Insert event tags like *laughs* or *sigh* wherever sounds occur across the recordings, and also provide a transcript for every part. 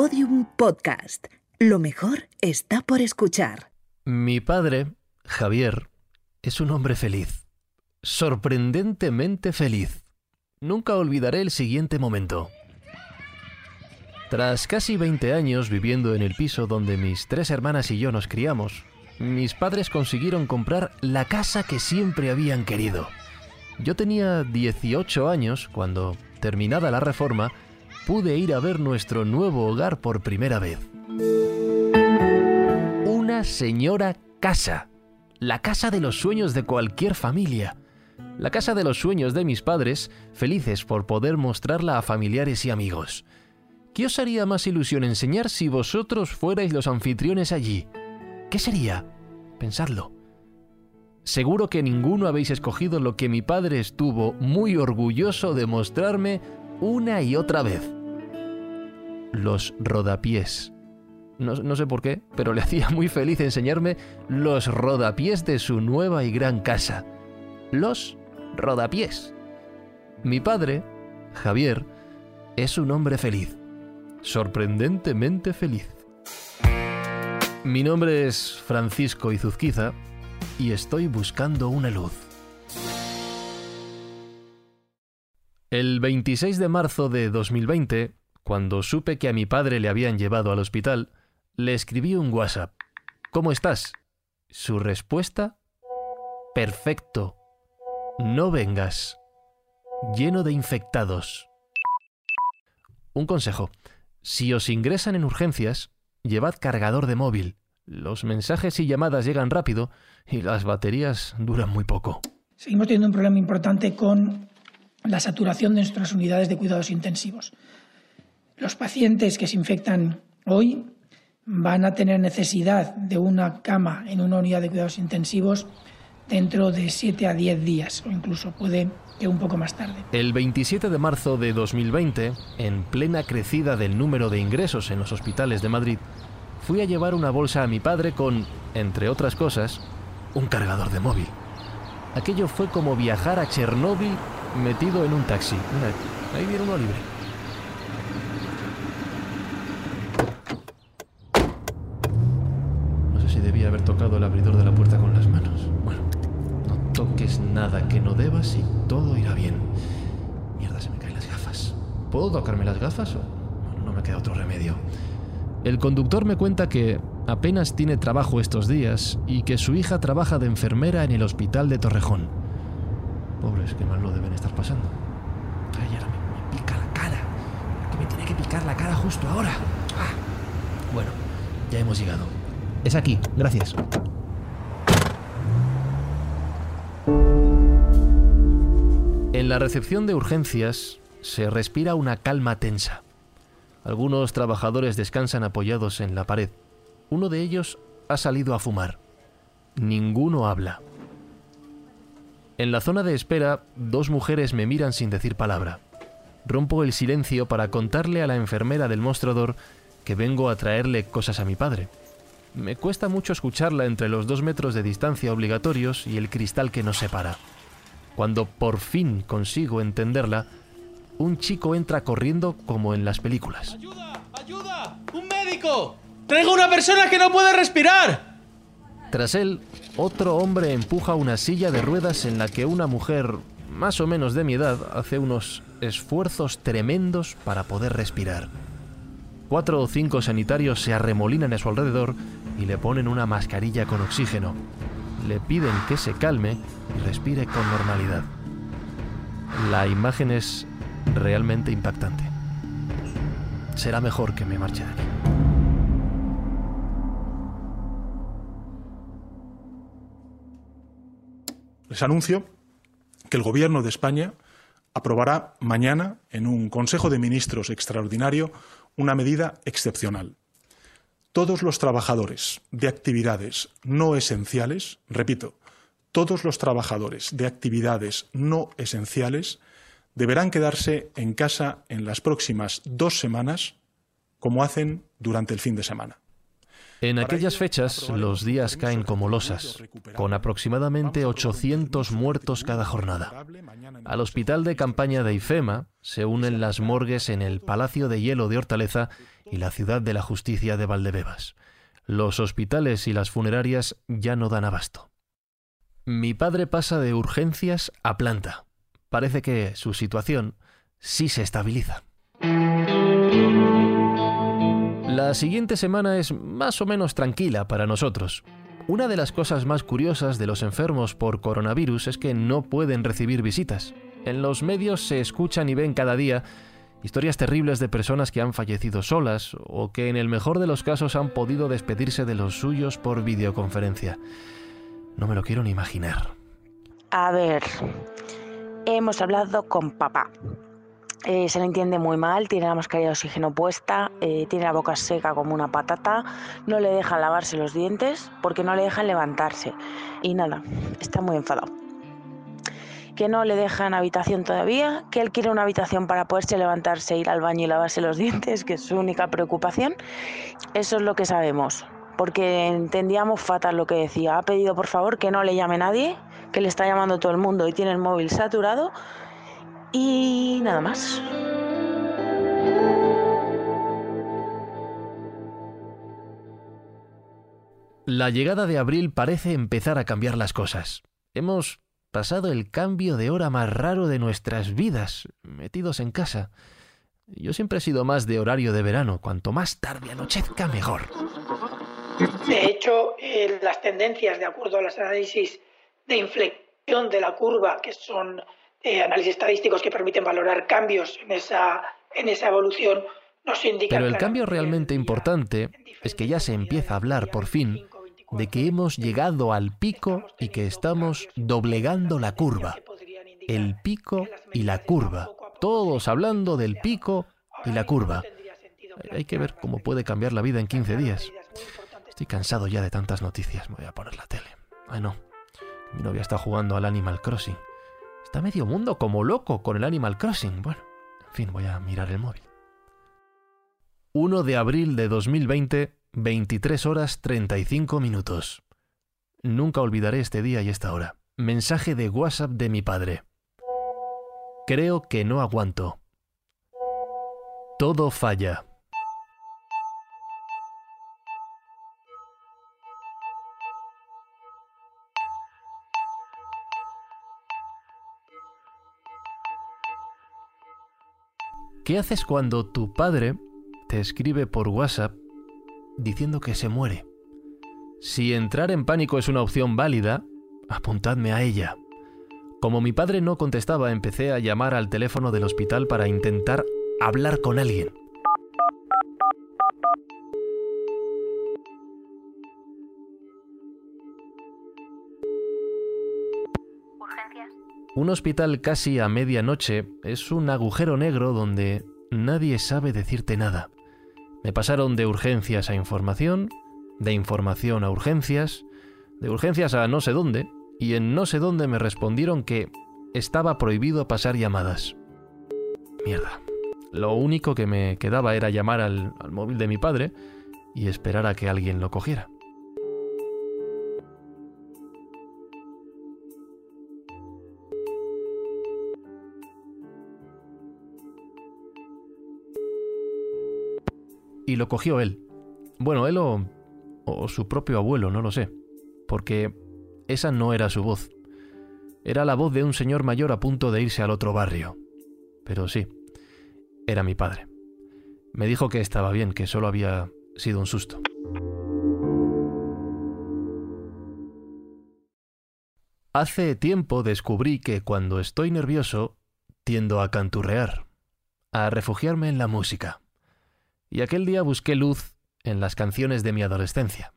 Podium Podcast. Lo mejor está por escuchar. Mi padre, Javier, es un hombre feliz. Sorprendentemente feliz. Nunca olvidaré el siguiente momento. Tras casi 20 años viviendo en el piso donde mis tres hermanas y yo nos criamos, mis padres consiguieron comprar la casa que siempre habían querido. Yo tenía 18 años cuando, terminada la reforma, pude ir a ver nuestro nuevo hogar por primera vez. Una señora casa. La casa de los sueños de cualquier familia. La casa de los sueños de mis padres, felices por poder mostrarla a familiares y amigos. ¿Qué os haría más ilusión enseñar si vosotros fuerais los anfitriones allí? ¿Qué sería? Pensadlo. Seguro que ninguno habéis escogido lo que mi padre estuvo muy orgulloso de mostrarme una y otra vez. Los rodapiés. No, sé por qué, pero le hacía muy feliz enseñarme los rodapiés de su nueva y gran casa. Los rodapiés. Mi padre, Javier, es un hombre feliz. Sorprendentemente feliz. Mi nombre es Francisco Izuzquiza y estoy buscando una luz. El 26 de marzo de 2020, cuando supe que a mi padre le habían llevado al hospital, le escribí un WhatsApp. ¿Cómo estás? Su respuesta, perfecto. No vengas. Lleno de infectados. Un consejo. Si os ingresan en urgencias, llevad cargador de móvil. Los mensajes y llamadas llegan rápido y las baterías duran muy poco. Seguimos teniendo un problema importante con la saturación de nuestras unidades de cuidados intensivos. Los pacientes que se infectan hoy van a tener necesidad de una cama en una unidad de cuidados intensivos dentro de 7 a 10 días o incluso puede que un poco más tarde. El 27 de marzo de 2020, en plena crecida del número de ingresos en los hospitales de Madrid, fui a llevar una bolsa a mi padre con, entre otras cosas, un cargador de móvil. Aquello fue como viajar a Chernóbil metido en un taxi. Ahí viene uno libre. No sé si el abridor de la puerta con las manos. Bueno, no toques nada que no debas y todo irá bien. Mierda, se me caen las gafas. ¿Puedo tocarme las gafas o no, no me queda otro remedio? El conductor me cuenta que apenas tiene trabajo estos días y que su hija trabaja de enfermera en el hospital de Torrejón. Pobres, qué mal lo deben estar pasando. Ay, ahora me, me pica la cara. Que me tiene que picar la cara justo ahora. Ah. Bueno, ya hemos llegado. Es aquí, gracias. En la recepción de urgencias se respira una calma tensa. Algunos trabajadores descansan apoyados en la pared. Uno de ellos ha salido a fumar. Ninguno habla. En la zona de espera, dos mujeres me miran sin decir palabra. Rompo el silencio para contarle a la enfermera del mostrador que vengo a traerle cosas a mi padre. Me cuesta mucho escucharla entre los dos metros de distancia obligatorios y el cristal que nos separa. Cuando por fin consigo entenderla, un chico entra corriendo como en las películas. ¡Ayuda! ¡Ayuda! ¡Un médico! ¡Traigo una persona que no puede respirar! Tras él, otro hombre empuja una silla de ruedas en la que una mujer, más o menos de mi edad, hace unos esfuerzos tremendos para poder respirar. Cuatro o cinco sanitarios se arremolinan a su alrededor y le ponen una mascarilla con oxígeno. Le piden que se calme y respire con normalidad. La imagen es realmente impactante. Será mejor que me marche de aquí. Les anuncio que el Gobierno de España aprobará mañana, en un Consejo de Ministros extraordinario, una medida excepcional. Todos los trabajadores de actividades no esenciales, repito, todos los trabajadores de actividades no esenciales deberán quedarse en casa en las próximas dos semanas, como hacen durante el fin de semana. En aquellas fechas los días caen como losas, con aproximadamente 800 muertos cada jornada. Al hospital de campaña de IFEMA se unen las morgues en el Palacio de Hielo de Hortaleza y la Ciudad de la Justicia de Valdebebas. Los hospitales y las funerarias ya no dan abasto. Mi padre pasa de urgencias a planta. Parece que su situación sí se estabiliza. La siguiente semana es más o menos tranquila para nosotros. Una de las cosas más curiosas de los enfermos por coronavirus es que no pueden recibir visitas. En los medios se escuchan y ven cada día historias terribles de personas que han fallecido solas o que en el mejor de los casos han podido despedirse de los suyos por videoconferencia. No me lo quiero ni imaginar. A ver, hemos hablado con papá. Eh, se le entiende muy mal, tiene la mascarilla de oxígeno puesta, eh, tiene la boca seca como una patata, no le dejan lavarse los dientes porque no le dejan levantarse. Y nada, está muy enfadado. Que no le dejan habitación todavía, que él quiere una habitación para poderse levantarse, ir al baño y lavarse los *laughs* dientes, que es su única preocupación. Eso es lo que sabemos, porque entendíamos fatal lo que decía. Ha pedido por favor que no le llame nadie, que le está llamando todo el mundo y tiene el móvil saturado y nada más. La llegada de abril parece empezar a cambiar las cosas. Hemos pasado el cambio de hora más raro de nuestras vidas, metidos en casa. Yo siempre he sido más de horario de verano. Cuanto más tarde anochezca, mejor. De hecho, eh, las tendencias, de acuerdo a los análisis de inflexión de la curva, que son eh, análisis estadísticos que permiten valorar cambios en esa, en esa evolución, nos indican... Pero el cambio realmente importante es que ya se empieza a hablar por fin de que hemos llegado al pico y que estamos doblegando la curva. El pico y la curva. Todos hablando del pico y la curva. Hay que ver cómo puede cambiar la vida en 15 días. Estoy cansado ya de tantas noticias. Me voy a poner la tele. Ay, no. Mi novia está jugando al Animal Crossing. Está medio mundo como loco con el Animal Crossing. Bueno, en fin, voy a mirar el móvil. 1 de abril de 2020, 23 horas 35 minutos. Nunca olvidaré este día y esta hora. Mensaje de WhatsApp de mi padre. Creo que no aguanto. Todo falla. ¿Qué haces cuando tu padre te escribe por WhatsApp diciendo que se muere? Si entrar en pánico es una opción válida, apuntadme a ella. Como mi padre no contestaba, empecé a llamar al teléfono del hospital para intentar hablar con alguien. Un hospital casi a medianoche es un agujero negro donde nadie sabe decirte nada. Me pasaron de urgencias a información, de información a urgencias, de urgencias a no sé dónde, y en no sé dónde me respondieron que estaba prohibido pasar llamadas. Mierda. Lo único que me quedaba era llamar al, móvil de mi padre y esperar a que alguien lo cogiera. Lo cogió él. Bueno, él o, o su propio abuelo, no lo sé, porque esa no era su voz. Era la voz de un señor mayor a punto de irse al otro barrio. Pero sí, era mi padre. Me dijo que estaba bien, que solo había sido un susto. Hace tiempo descubrí que cuando estoy nervioso tiendo a canturrear, a refugiarme en la música. Y aquel día busqué luz en las canciones de mi adolescencia.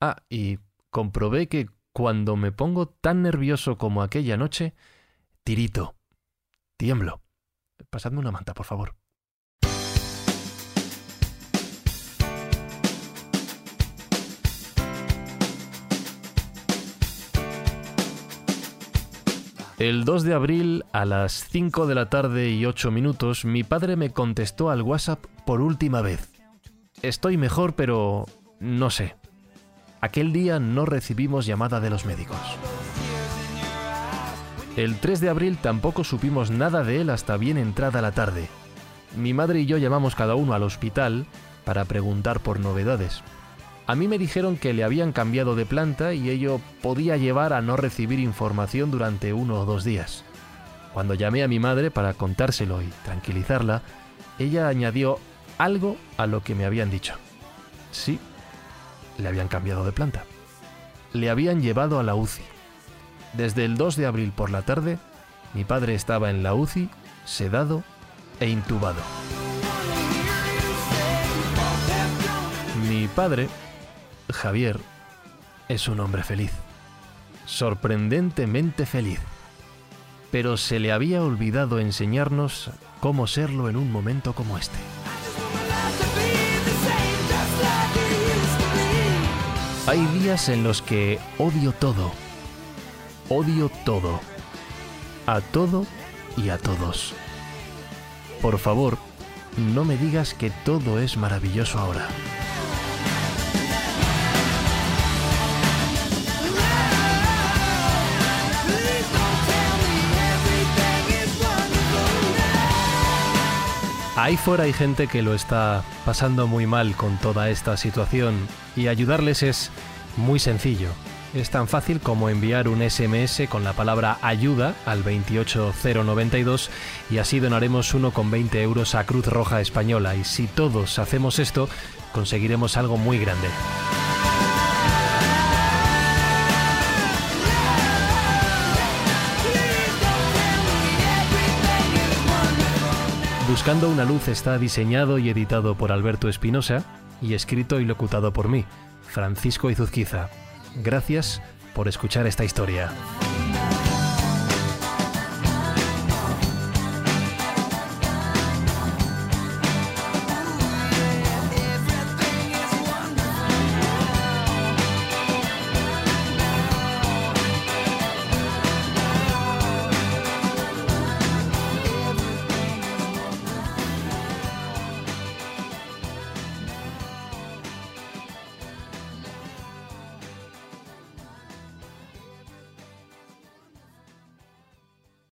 Ah, y comprobé que cuando me pongo tan nervioso como aquella noche, tirito, tiemblo. Pasadme una manta, por favor. El 2 de abril, a las 5 de la tarde y 8 minutos, mi padre me contestó al WhatsApp por última vez. Estoy mejor, pero No sé. Aquel día no recibimos llamada de los médicos. El 3 de abril tampoco supimos nada de él hasta bien entrada la tarde. Mi madre y yo llamamos cada uno al hospital para preguntar por novedades. A mí me dijeron que le habían cambiado de planta y ello podía llevar a no recibir información durante uno o dos días. Cuando llamé a mi madre para contárselo y tranquilizarla, ella añadió algo a lo que me habían dicho. Sí, le habían cambiado de planta. Le habían llevado a la UCI. Desde el 2 de abril por la tarde, mi padre estaba en la UCI, sedado e intubado. Mi padre, Javier, es un hombre feliz. Sorprendentemente feliz. Pero se le había olvidado enseñarnos cómo serlo en un momento como este. Hay días en los que odio todo. Odio todo. A todo y a todos. Por favor, no me digas que todo es maravilloso ahora. Ahí fuera hay gente que lo está pasando muy mal con toda esta situación y ayudarles es muy sencillo. Es tan fácil como enviar un SMS con la palabra ayuda al 28092 y así donaremos 1,20 euros a Cruz Roja Española y si todos hacemos esto conseguiremos algo muy grande. Buscando una luz está diseñado y editado por Alberto Espinosa y escrito y locutado por mí, Francisco Izuzquiza. Gracias por escuchar esta historia.